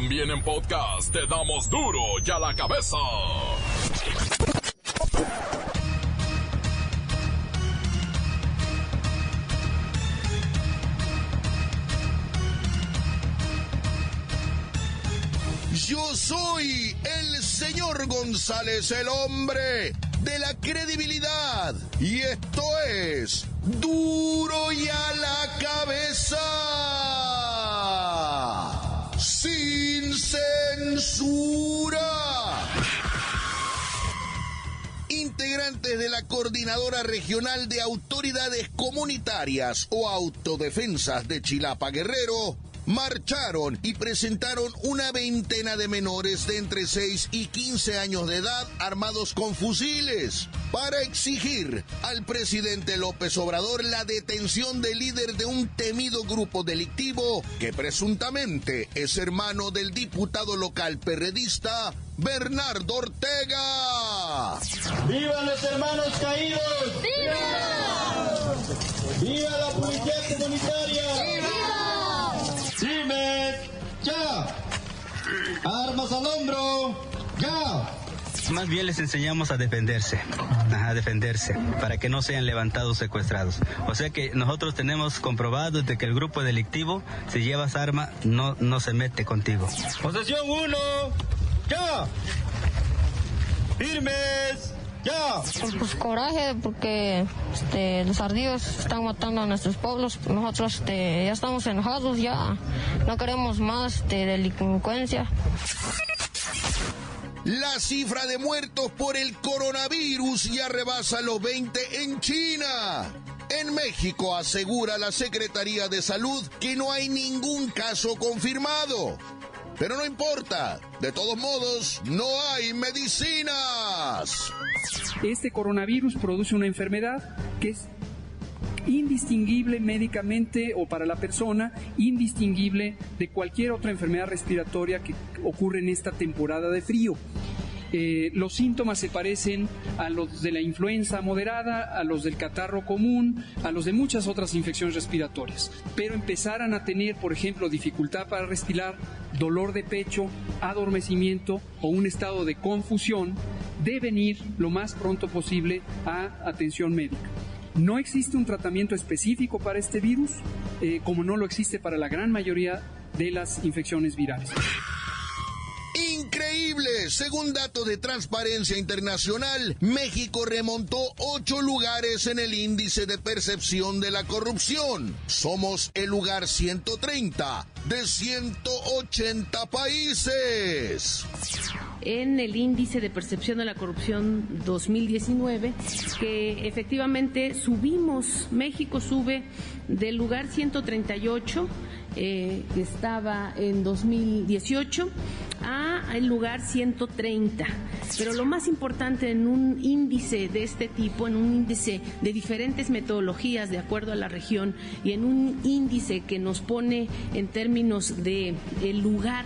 También en podcast te damos duro y a la cabeza. Yo soy el señor González, el hombre de la credibilidad. Y esto es duro y a la cabeza. Censura. Integrantes de la Coordinadora Regional de Autoridades Comunitarias o Autodefensas de Chilapa Guerrero marcharon y presentaron una veintena de menores de entre 6 y 15 años de edad armados con fusiles para exigir al presidente López Obrador la detención del líder de un temido grupo delictivo que presuntamente es hermano del diputado local perredista Bernardo Ortega. ¡Viva los hermanos caídos! ¡Viva! ¡Viva la policía comunitaria! ¡Ya! ¡Armas al hombro! ¡Ya! Más bien les enseñamos a defenderse, a defenderse, para que no sean levantados secuestrados. O sea que nosotros tenemos comprobado de que el grupo delictivo, si llevas arma, no, no se mete contigo. Posesión 1, ya. Firmes, ya. Pues coraje porque este, los ardidos están matando a nuestros pueblos. Nosotros este, ya estamos enojados, ya no queremos más este, delincuencia. La cifra de muertos por el coronavirus ya rebasa los 20 en China. En México asegura la Secretaría de Salud que no hay ningún caso confirmado. Pero no importa, de todos modos, no hay medicinas. Este coronavirus produce una enfermedad que es indistinguible médicamente o para la persona, indistinguible de cualquier otra enfermedad respiratoria que ocurre en esta temporada de frío. Eh, los síntomas se parecen a los de la influenza moderada, a los del catarro común, a los de muchas otras infecciones respiratorias. Pero empezaran a tener, por ejemplo, dificultad para respirar, dolor de pecho, adormecimiento o un estado de confusión, deben ir lo más pronto posible a atención médica. No existe un tratamiento específico para este virus, eh, como no lo existe para la gran mayoría de las infecciones virales. Increíble, según datos de Transparencia Internacional, México remontó ocho lugares en el índice de percepción de la corrupción. Somos el lugar 130 de 180 países en el índice de percepción de la corrupción 2019, que efectivamente subimos, México sube del lugar 138 eh, que estaba en 2018 a el lugar 130. Pero lo más importante en un índice de este tipo, en un índice de diferentes metodologías de acuerdo a la región y en un índice que nos pone en términos de el lugar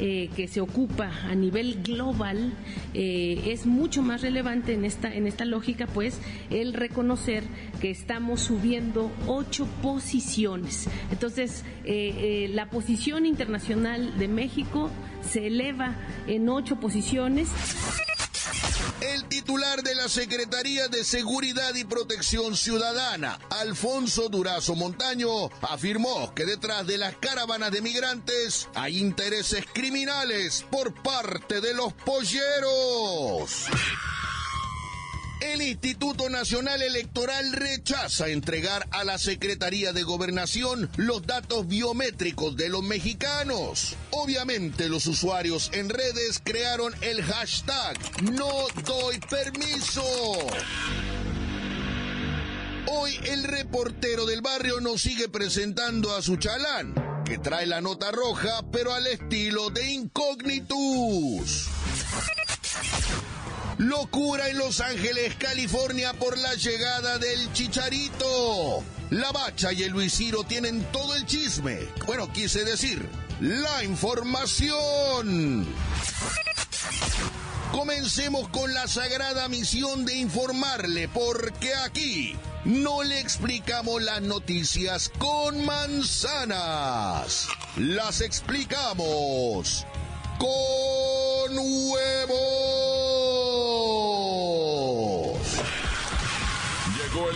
eh, que se ocupa a nivel global eh, es mucho más relevante en esta en esta lógica pues el reconocer que estamos subiendo ocho posiciones entonces eh, la posición internacional de México se eleva en ocho posiciones el titular de la Secretaría de Seguridad y Protección Ciudadana, Alfonso Durazo Montaño, afirmó que detrás de las caravanas de migrantes hay intereses criminales por parte de los polleros. El Instituto Nacional Electoral rechaza entregar a la Secretaría de Gobernación los datos biométricos de los mexicanos. Obviamente los usuarios en redes crearon el hashtag No doy permiso. Hoy el reportero del barrio nos sigue presentando a su chalán, que trae la nota roja pero al estilo de Incognitus. Locura en Los Ángeles, California por la llegada del Chicharito. La Bacha y el Luis Ciro tienen todo el chisme. Bueno, quise decir, la información. Comencemos con la sagrada misión de informarle, porque aquí no le explicamos las noticias con manzanas. Las explicamos con huevos.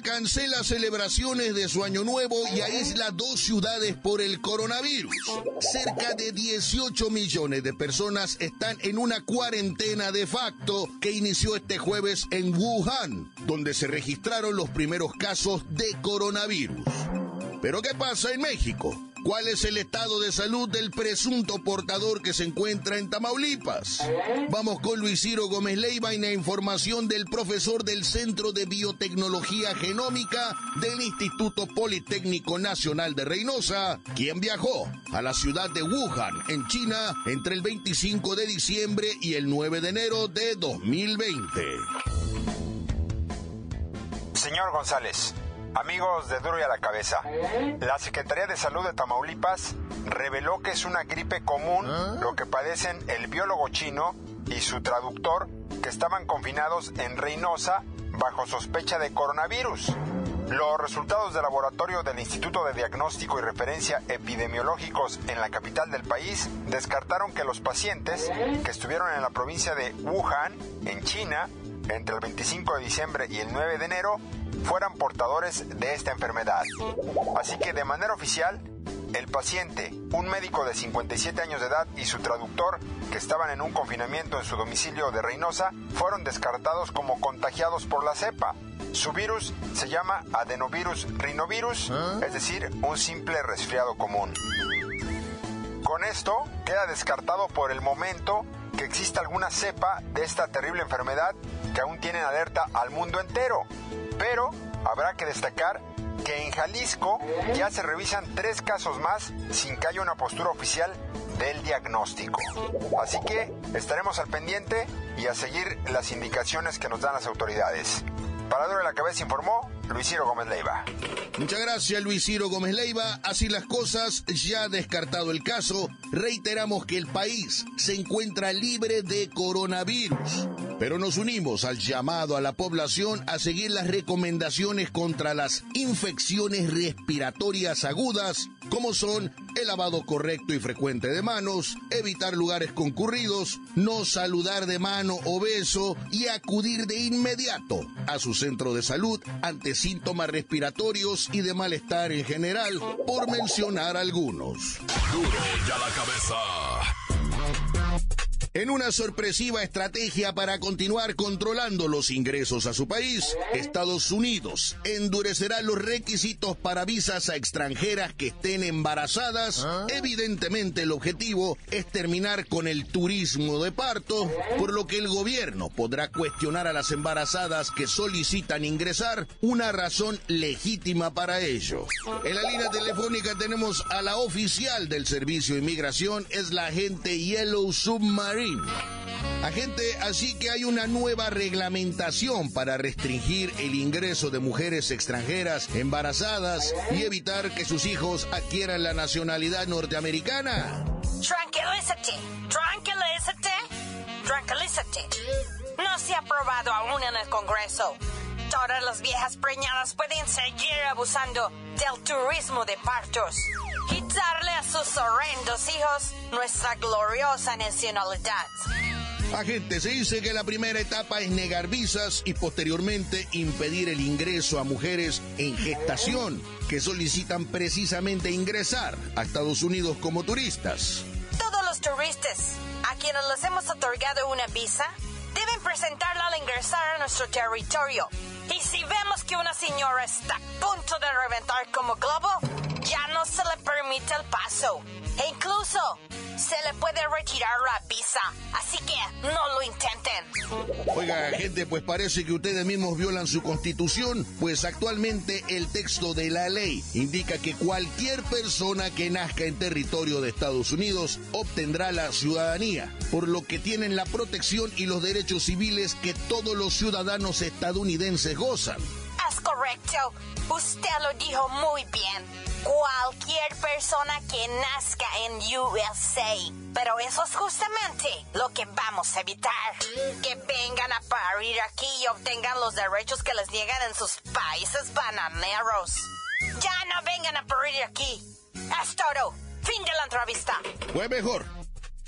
Cancela celebraciones de su año nuevo y aísla dos ciudades por el coronavirus. Cerca de 18 millones de personas están en una cuarentena de facto que inició este jueves en Wuhan, donde se registraron los primeros casos de coronavirus. Pero ¿qué pasa en México? ¿Cuál es el estado de salud del presunto portador que se encuentra en Tamaulipas? Vamos con Luis Ciro Gómez Leiva y la información del profesor del Centro de Biotecnología Genómica del Instituto Politécnico Nacional de Reynosa, quien viajó a la ciudad de Wuhan, en China, entre el 25 de diciembre y el 9 de enero de 2020. Señor González, Amigos de Duro y a la Cabeza, la Secretaría de Salud de Tamaulipas reveló que es una gripe común lo que padecen el biólogo chino y su traductor que estaban confinados en Reynosa bajo sospecha de coronavirus. Los resultados de laboratorio del Instituto de Diagnóstico y Referencia Epidemiológicos en la capital del país descartaron que los pacientes que estuvieron en la provincia de Wuhan, en China, entre el 25 de diciembre y el 9 de enero, fueran portadores de esta enfermedad. Así que de manera oficial, el paciente, un médico de 57 años de edad y su traductor, que estaban en un confinamiento en su domicilio de Reynosa, fueron descartados como contagiados por la cepa. Su virus se llama adenovirus rinovirus, es decir, un simple resfriado común. Con esto queda descartado por el momento que exista alguna cepa de esta terrible enfermedad que aún tiene alerta al mundo entero. Pero habrá que destacar que en Jalisco ya se revisan tres casos más sin que haya una postura oficial del diagnóstico. Así que estaremos al pendiente y a seguir las indicaciones que nos dan las autoridades. Para Duro de la Cabeza informó Luis Ciro Gómez Leiva. Muchas gracias Luis Ciro Gómez Leiva. Así las cosas, ya descartado el caso, reiteramos que el país se encuentra libre de coronavirus. Pero nos unimos al llamado a la población a seguir las recomendaciones contra las infecciones respiratorias agudas, como son el lavado correcto y frecuente de manos, evitar lugares concurridos, no saludar de mano o beso y acudir de inmediato a su centro de salud ante síntomas respiratorios y de malestar en general, por mencionar algunos. Duro ya la cabeza. En una sorpresiva estrategia para continuar controlando los ingresos a su país, Estados Unidos endurecerá los requisitos para visas a extranjeras que estén embarazadas. Evidentemente el objetivo es terminar con el turismo de parto, por lo que el gobierno podrá cuestionar a las embarazadas que solicitan ingresar una razón legítima para ello. En la línea telefónica tenemos a la oficial del Servicio de Inmigración, es la agente Yellow Submarine. Agente, así que hay una nueva reglamentación para restringir el ingreso de mujeres extranjeras embarazadas y evitar que sus hijos adquieran la nacionalidad norteamericana. Tranquilízate, tranquilízate, tranquilízate. No se ha aprobado aún en el Congreso. Todas las viejas preñadas pueden seguir abusando del turismo de partos. Quitarle a sus horrendos hijos nuestra gloriosa nacionalidad. Agente, se dice que la primera etapa es negar visas y posteriormente impedir el ingreso a mujeres en gestación que solicitan precisamente ingresar a Estados Unidos como turistas. Todos los turistas a quienes les hemos otorgado una visa deben presentarla al ingresar a nuestro territorio. Y si vemos que una señora está a punto de reventar como globo, ya no se le permite el paso. E incluso se le puede retirar la visa. Así que no lo intenten. Oiga, gente, pues parece que ustedes mismos violan su constitución, pues actualmente el texto de la ley indica que cualquier persona que nazca en territorio de Estados Unidos obtendrá la ciudadanía, por lo que tienen la protección y los derechos civiles que todos los ciudadanos estadounidenses gozan. Es correcto. Usted lo dijo muy bien. Cualquier persona que nazca en USA. Pero eso es justamente lo que vamos a evitar. Que vengan a parir aquí y obtengan los derechos que les niegan en sus países bananeros. Ya no vengan a parir aquí. Es todo. Fin de la entrevista. Fue mejor,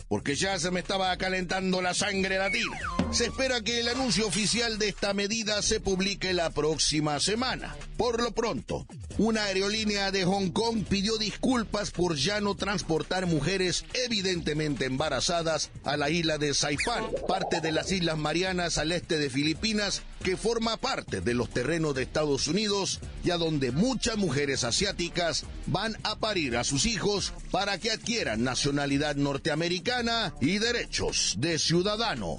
porque ya se me estaba calentando la sangre latina. Se espera que el anuncio oficial de esta medida se publique la próxima semana. Por lo pronto, una aerolínea de Hong Kong pidió disculpas por ya no transportar mujeres evidentemente embarazadas a la isla de Saipan, parte de las Islas Marianas al este de Filipinas, que forma parte de los terrenos de Estados Unidos y a donde muchas mujeres asiáticas van a parir a sus hijos para que adquieran nacionalidad norteamericana y derechos de ciudadano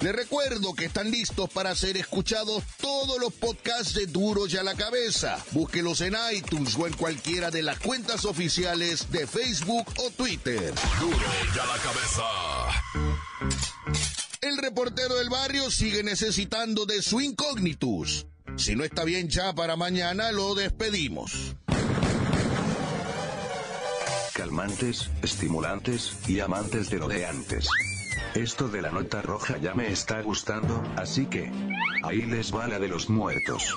Les recuerdo que están listos para ser escuchados todos los podcasts de Duro y a la Cabeza. Búsquelos en iTunes o en cualquiera de las cuentas oficiales de Facebook o Twitter. Duro y a la cabeza. El reportero del barrio sigue necesitando de su incógnitus. Si no está bien ya para mañana, lo despedimos. Calmantes, estimulantes y amantes de lo de antes. Esto de la nota roja ya me está gustando, así que... Ahí les va la de los muertos.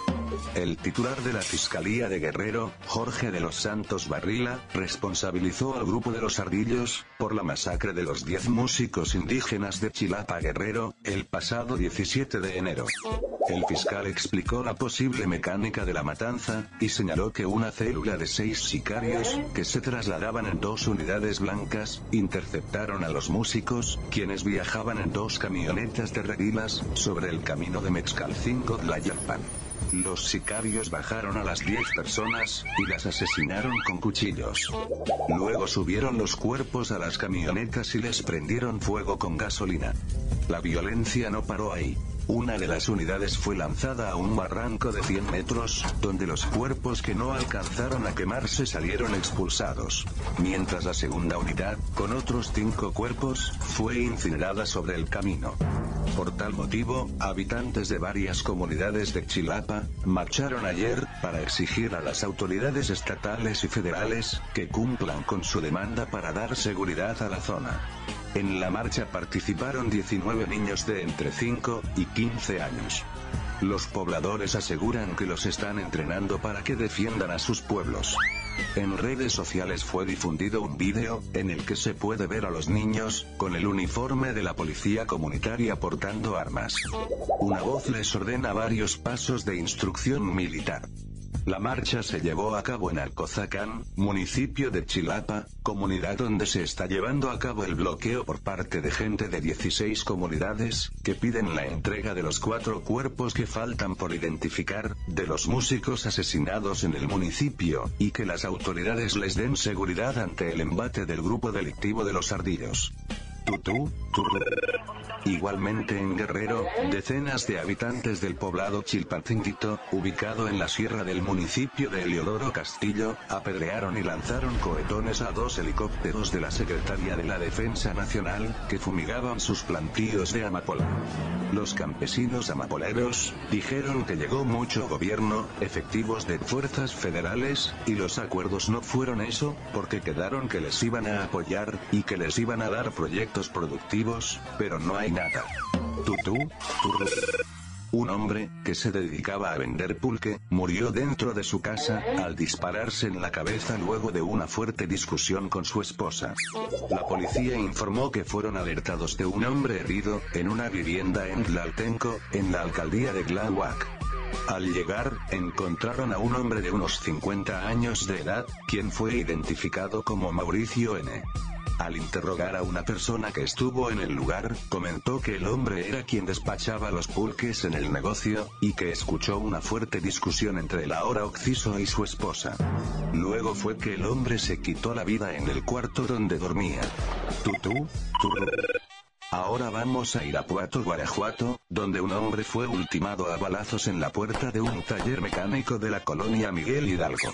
El titular de la Fiscalía de Guerrero, Jorge de los Santos Barrila, responsabilizó al grupo de los Ardillos, por la masacre de los 10 músicos indígenas de Chilapa Guerrero, el pasado 17 de enero. El fiscal explicó la posible mecánica de la matanza, y señaló que una célula de seis sicarios, que se trasladaban en dos unidades blancas, interceptaron a los músicos, quienes viajaban en dos camionetas de reguilas, sobre el camino de Mexcalcingo Tlayapan. Los sicarios bajaron a las 10 personas, y las asesinaron con cuchillos. Luego subieron los cuerpos a las camionetas y les prendieron fuego con gasolina. La violencia no paró ahí. Una de las unidades fue lanzada a un barranco de 100 metros, donde los cuerpos que no alcanzaron a quemarse salieron expulsados. Mientras la segunda unidad, con otros cinco cuerpos, fue incinerada sobre el camino. Por tal motivo, habitantes de varias comunidades de Chilapa, marcharon ayer, para exigir a las autoridades estatales y federales, que cumplan con su demanda para dar seguridad a la zona. En la marcha participaron 19 niños de entre 5 y 15 años. Los pobladores aseguran que los están entrenando para que defiendan a sus pueblos. En redes sociales fue difundido un vídeo, en el que se puede ver a los niños, con el uniforme de la policía comunitaria portando armas. Una voz les ordena varios pasos de instrucción militar. La marcha se llevó a cabo en Alcozacán, municipio de Chilapa, comunidad donde se está llevando a cabo el bloqueo por parte de gente de 16 comunidades, que piden la entrega de los cuatro cuerpos que faltan por identificar, de los músicos asesinados en el municipio, y que las autoridades les den seguridad ante el embate del grupo delictivo de los ardillos. Tutú, turru. Igualmente en Guerrero, decenas de habitantes del poblado Chilpacintito, ubicado en la sierra del municipio de Eliodoro Castillo, apedrearon y lanzaron cohetones a dos helicópteros de la Secretaría de la Defensa Nacional, que fumigaban sus plantíos de amapola. Los campesinos amapoleros, dijeron que llegó mucho gobierno, efectivos de fuerzas federales, y los acuerdos no fueron eso, porque quedaron que les iban a apoyar, y que les iban a dar proyectos productivos, pero no hay nada. Tutú, turru. Un hombre, que se dedicaba a vender pulque, murió dentro de su casa, al dispararse en la cabeza luego de una fuerte discusión con su esposa. La policía informó que fueron alertados de un hombre herido, en una vivienda en Tlaltenco, en la alcaldía de Tláhuac. Al llegar, encontraron a un hombre de unos 50 años de edad, quien fue identificado como Mauricio N. Al interrogar a una persona que estuvo en el lugar, comentó que el hombre era quien despachaba los pulques en el negocio, y que escuchó una fuerte discusión entre el ahora occiso y su esposa. Luego fue que el hombre se quitó la vida en el cuarto donde dormía. Tutú, Ahora vamos a Irapuato, Guanajuato, donde un hombre fue ultimado a balazos en la puerta de un taller mecánico de la colonia Miguel Hidalgo.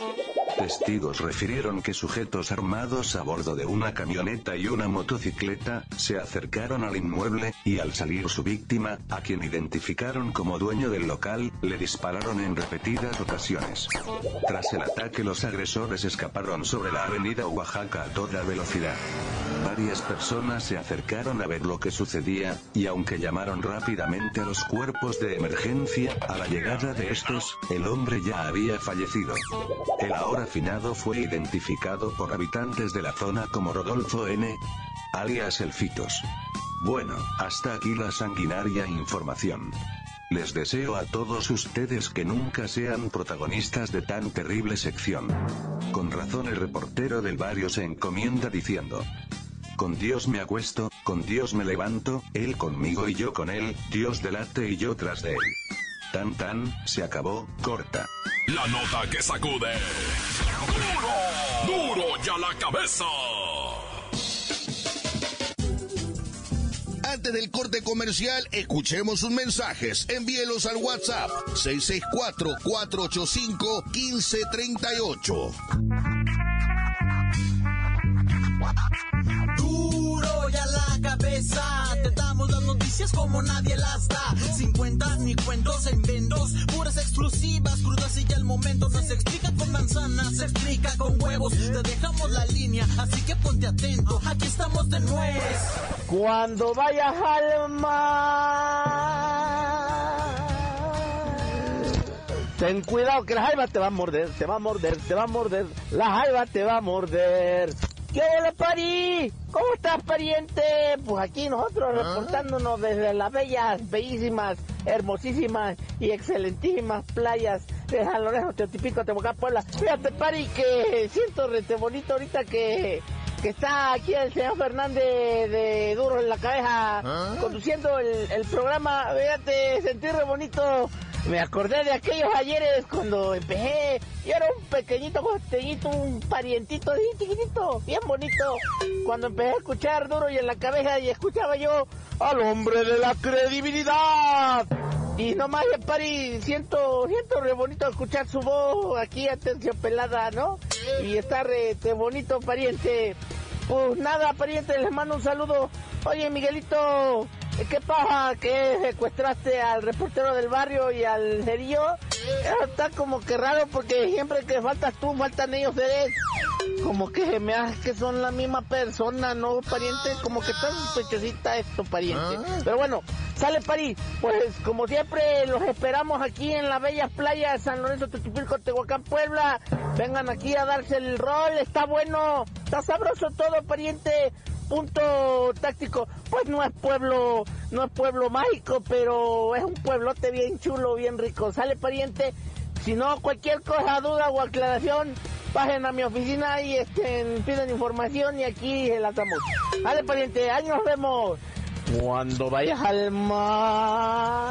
Testigos refirieron que sujetos armados a bordo de una camioneta y una motocicleta, se acercaron al inmueble, y al salir su víctima, a quien identificaron como dueño del local, le dispararon en repetidas ocasiones. Tras el ataque los agresores escaparon sobre la avenida Oaxaca a toda velocidad. Varias personas se acercaron a ver lo que sucedía, y aunque llamaron rápidamente a los cuerpos de emergencia, a la llegada de estos, el hombre ya había fallecido. El ahora fue identificado por habitantes de la zona como Rodolfo N. alias El Fitos. Bueno, hasta aquí la sanguinaria información. Les deseo a todos ustedes que nunca sean protagonistas de tan terrible sección. Con razón el reportero del barrio se encomienda diciendo, con Dios me acuesto, con Dios me levanto, Él conmigo y yo con Él, Dios delante y yo tras de Él. Tan tan, se acabó, corta. La nota que sacude. ¡Duro! ¡Duro ya la cabeza! Antes del corte comercial, escuchemos sus mensajes. Envíelos al WhatsApp 664-485-1538. Duro ya la cabeza, te damos noticias como nadie las da. Sin cuentas ni cuentos en vendos, puras exclusivas, crudas y ya el momento. No se explica con manzanas, se explica con huevos. Te dejamos la línea, así que ponte atento. Aquí estamos de nuez. Cuando vayas al mar, ten cuidado que la jaiba te va a morder, te va a morder, te va a morder. La jaiba te va a morder. ¿Qué hola, Pari? ¿Cómo estás, pariente? Pues aquí nosotros reportándonos desde las bellas, bellísimas, hermosísimas y excelentísimas playas de San Lorenzo, Teotipico, Tehuacán, Puebla. Fíjate, Pari, que siento rete bonito ahorita que, que está aquí el señor Fernández de Duro en la cabeza conduciendo el, el programa. Fíjate, sentí re bonito. Me acordé de aquellos ayeres cuando empecé. Yo era un pequeñito costeñito, un parientito así chiquitito, bien bonito. Cuando empecé a escuchar duro y en la cabeza y escuchaba yo al hombre de la credibilidad. Y nomás, eh, pari, siento, siento re bonito escuchar su voz aquí aterciopelada, ¿no? Y está re, re bonito, pariente. Pues nada, pariente, les mando un saludo. Oye, Miguelito, ¿qué pasa? ¿Que secuestraste al reportero del barrio y al cerillo? Está como que raro porque siempre que faltas tú, faltan ellos eres. Como que me hace que son la misma persona, ¿no, pariente? Como que está sospechosita esto, pariente. Pero bueno, sale París. Pues como siempre, los esperamos aquí en las bellas playas de San Lorenzo, Tutupilco, Tehuacán, Puebla. Vengan aquí a darse el rol, está bueno, está sabroso todo, pariente punto táctico, pues no es pueblo, no es pueblo mágico, pero es un pueblote bien chulo, bien rico. Sale pariente, si no cualquier cosa, duda o aclaración, bajen a mi oficina y este, piden información y aquí la damos. Sale pariente, ahí nos vemos. Cuando vayas al mar,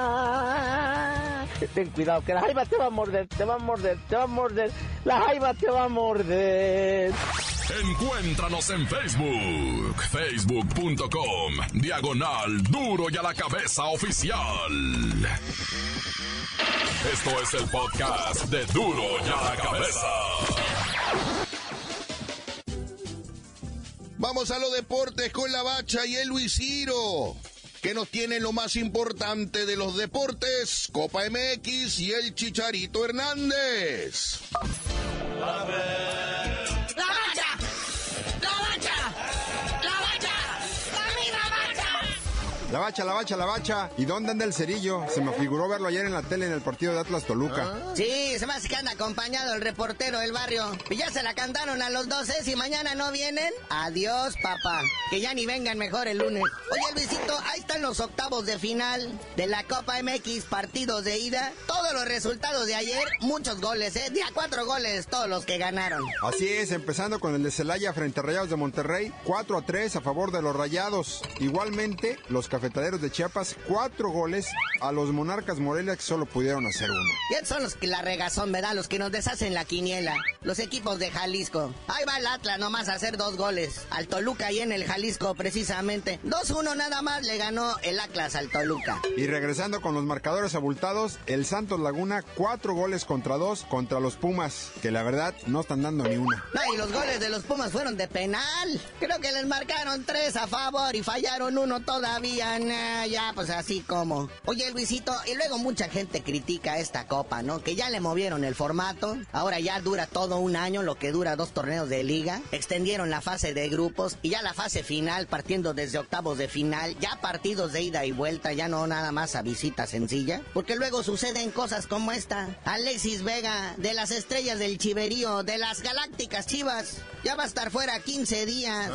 ten cuidado que la jaiba te va a morder, te va a morder, te va a morder, la jaiba te va a morder. Encuéntranos en Facebook, facebook.com, diagonal duro y a la cabeza oficial. Esto es el podcast de duro y a la cabeza. Vamos a los deportes con la bacha y el Luis Ciro, que nos tiene lo más importante de los deportes, Copa MX y el Chicharito Hernández. ¡La ¡La bacha! ¡La bacha! La bacha. ¿Y dónde anda el cerillo? Se me figuró verlo ayer en la tele en el partido de Atlas Toluca. Sí, se me hace que anda acompañado el reportero del barrio. Y ya se la cantaron a los 12. Si mañana no vienen, adiós, papá. Que ya ni vengan mejor el lunes. Oye, Luisito, ahí están los octavos de final de la Copa MX, partidos de ida. Todos los resultados de ayer, muchos goles, ¿eh? Día cuatro goles, todos los que ganaron. Así es, empezando con el de Celaya frente a Rayados de Monterrey, 4 a 3 a favor de los Rayados. Igualmente, los cafetaleros de Chiapas, 4 goles a los Monarcas Morelia que solo pudieron hacer uno. Estos son los que la regazón, ¿verdad? Los que nos deshacen la quiniela. Los equipos de Jalisco. Ahí va el Atlas nomás a hacer dos goles. Al Toluca y en el Jalisco, precisamente. 2-1 nada más le ganó el Atlas al Toluca. Y regresando con los marcadores abultados, el Santos Laguna, 4 goles contra 2 contra los Pumas, que la verdad no están dando ni una. No, y los goles de los Pumas fueron de penal. Creo que les marcaron tres a favor y fallaron uno todavía. Ya, pues así como. Oye, Luisito, y luego mucha gente critica esta copa, ¿no? Que ya le movieron el formato. Ahora ya dura todo un año, lo que dura dos torneos de liga. Extendieron la fase de grupos y ya la fase final, partiendo desde octavos de final. Ya partidos de ida y vuelta, ya no nada más a visita sencilla. Porque luego suceden cosas como esta. Alexis Vega, de las estrellas del Chiverío, de las galácticas Chivas, ya va a estar fuera 15 días.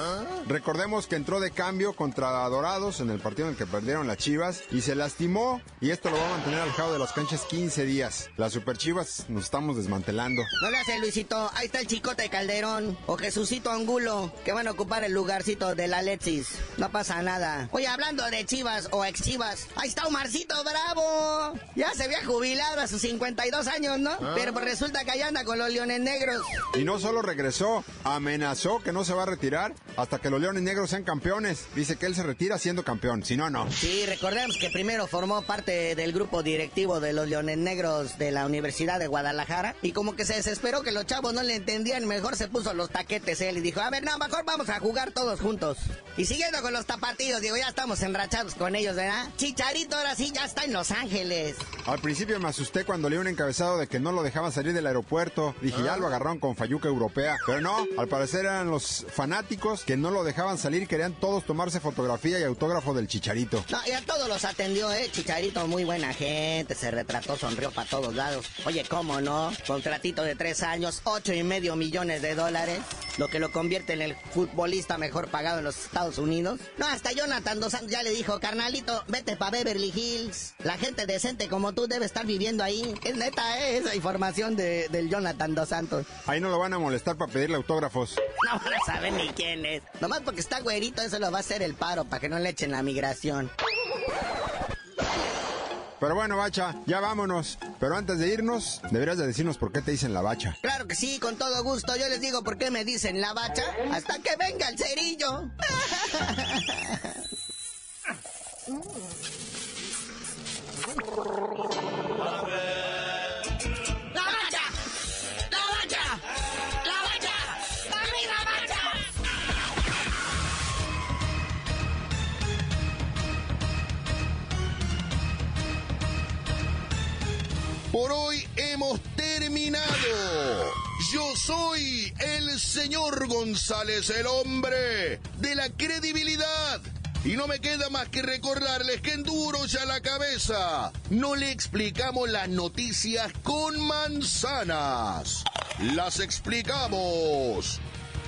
Recordemos que entró de cambio contra Dorados en el partido en el que perdieron las Chivas y se lastimó y esto lo va a mantener alejado de las canchas 15 días. Las Super Chivas nos estamos desmantelando. No le hace Luisito, ahí está el Chicote Calderón o Jesucito Angulo que van a ocupar el lugarcito de la Alexis. No pasa nada. Oye, hablando de Chivas o ex Chivas, ahí está Omarcito Bravo. Ya se había jubilado a sus 52 años, ¿no? Pero pues resulta que ahí anda con los Leones Negros. Y no solo regresó, amenazó que no se va a retirar hasta que los Leones Negros sean campeones. Dice que él se retira siendo campeón, si no, no. Sí, recordemos que primero formó parte del grupo directivo de los Leones Negros de la Universidad de Guadalajara y como que se desesperó que los chavos no le entendían, mejor se puso los taquetes él y dijo, a ver, no, mejor vamos a jugar todos juntos. Y siguiendo con los tapatíos, digo, ya estamos enrachados con ellos, ¿verdad? Chicharito ahora sí ya está en Los Ángeles. Al principio me asusté cuando leí un encabezado de que no lo dejaban salir del aeropuerto. Dije, ya lo agarraron con Fayuca Europea. Pero no, al parecer eran los fanáticos que no lo dejaban salir, querían todos tomarse fotografía y autógrafo del Chicharito. No, y a todos los atendió, ¿eh? Chicharito, muy buena gente, se retrató, sonrió para todos lados. Oye, ¿cómo no? Contratito de tres años, ocho y medio millones de dólares, lo que lo convierte en el futbolista mejor pagado en los Estados Unidos. No, hasta Jonathan Dos Santos ya le dijo, carnalito, vete para Beverly Hills. La gente decente como tú debe estar viviendo ahí. Es neta, ¿eh? Esa información de, del Jonathan Dos Santos. Ahí no lo van a molestar para pedirle autógrafos. No van a saber ni quién es. Nomás porque está güerito, eso lo va a hacer el paro para que no le echen la migración. Pero bueno, bacha, ya vámonos. Pero antes de irnos, deberías de decirnos por qué te dicen la bacha. Claro que sí, con todo gusto. Yo les digo por qué me dicen la bacha hasta que venga el cerillo. González, el hombre de la credibilidad. Y no me queda más que recordarles que en duro ya la cabeza no le explicamos las noticias con manzanas. Las explicamos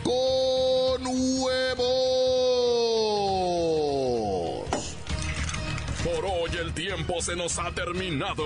con huevos. Por hoy el tiempo se nos ha terminado.